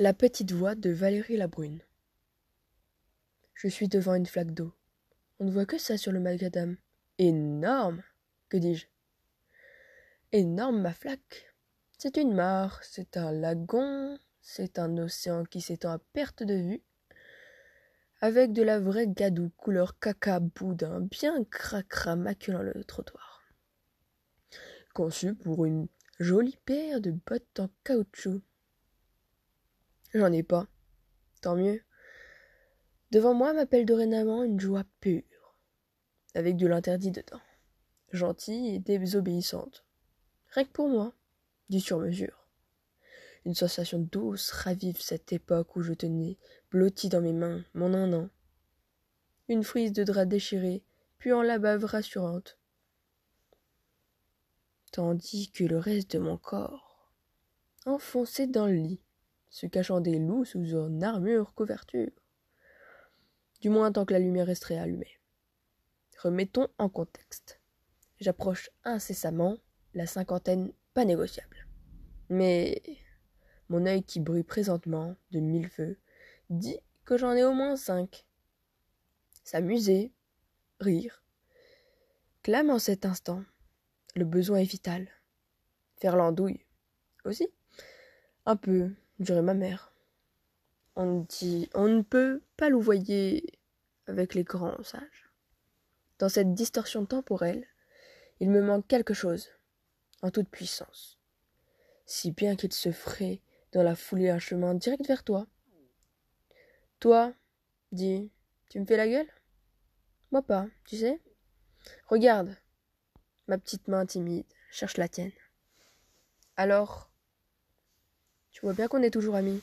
La petite voix de Valérie Labrune. Je suis devant une flaque d'eau. On ne voit que ça sur le macadam. Énorme Que dis-je? Énorme ma flaque. C'est une mare, c'est un lagon, c'est un océan qui s'étend à perte de vue, avec de la vraie gadoue couleur caca boudin bien cracra maculant le trottoir. Conçu pour une jolie paire de bottes en caoutchouc J'en ai pas. Tant mieux. Devant moi m'appelle dorénavant une joie pure, avec de l'interdit dedans, gentille et désobéissante. Rien que pour moi, du sur-mesure. Une sensation douce ravive cette époque où je tenais, blotti dans mes mains, mon un an. Une frise de drap déchiré, puis en la bave rassurante. Tandis que le reste de mon corps, enfoncé dans le lit, se cachant des loups sous une armure couverture. Du moins tant que la lumière resterait allumée. Remettons en contexte. J'approche incessamment la cinquantaine pas négociable. Mais mon œil qui brille présentement de mille feux dit que j'en ai au moins cinq. S'amuser, rire, clame en cet instant. Le besoin est vital. Faire l'andouille aussi. Un peu, dirait ma mère. On dit on ne peut pas louvoyer avec les grands sages. Dans cette distorsion temporelle, il me manque quelque chose, en toute puissance, si bien qu'il se ferait dans la foulée un chemin direct vers toi. Toi, dis, tu me fais la gueule? Moi pas, tu sais? Regarde, ma petite main timide cherche la tienne. Alors, tu vois bien qu'on est toujours amis.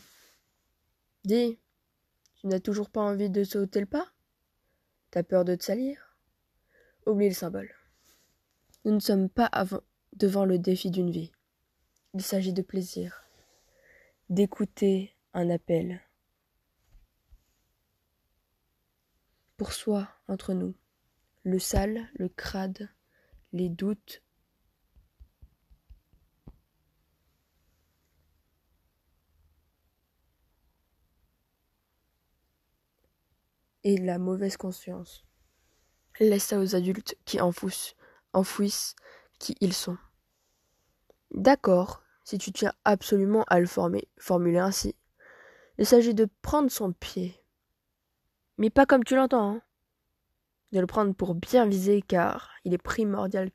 Dis, tu n'as toujours pas envie de sauter le pas? T'as peur de te salir? Oublie le symbole. Nous ne sommes pas devant le défi d'une vie. Il s'agit de plaisir, d'écouter un appel. Pour soi, entre nous, le sale, le crade, les doutes, et la mauvaise conscience. Laisse ça aux adultes qui enfouissent, enfouissent qui ils sont. D'accord, si tu tiens absolument à le former, formuler ainsi. Il s'agit de prendre son pied. Mais pas comme tu l'entends, hein. De le prendre pour bien viser car il est primordial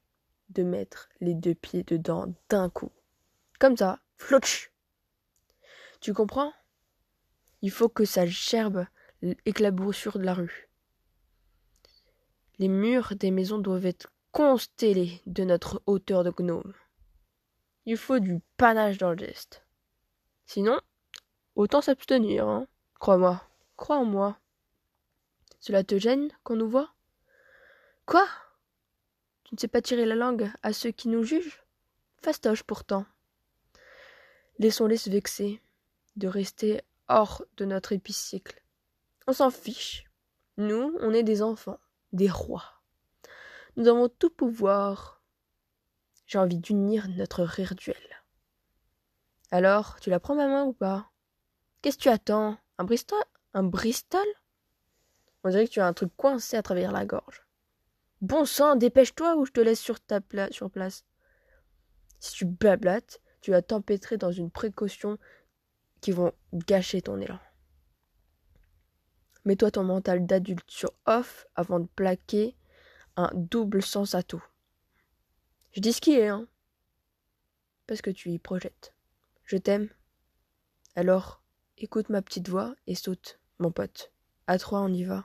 de mettre les deux pieds dedans d'un coup. Comme ça, flotch. Tu comprends? Il faut que ça gerbe l'éclaboussure de la rue. Les murs des maisons doivent être constellés de notre hauteur de gnome. Il faut du panache dans le geste. Sinon, autant s'abstenir, hein. Crois-moi, crois en moi. Cela te gêne qu'on nous voit? Quoi? Tu ne sais pas tirer la langue à ceux qui nous jugent? Fastoche pourtant. Laissons-les se vexer de rester hors de notre épicycle. On s'en fiche. Nous, on est des enfants, des rois. Nous avons tout pouvoir. J'ai envie d'unir notre rire duel. Alors, tu la prends ma main ou pas? Qu'est-ce que tu attends? Un Bristol? Un Bristol? On dirait que tu as un truc coincé à travers la gorge. Bon sang, dépêche-toi ou je te laisse sur, ta sur place. Si tu blablates, tu vas t'empêtrer dans une précaution qui vont gâcher ton élan. Mets-toi ton mental d'adulte sur off avant de plaquer un double sens à tout. Je dis ce qui est, hein. Parce que tu y projettes. Je t'aime. Alors, écoute ma petite voix et saute, mon pote. À trois, on y va.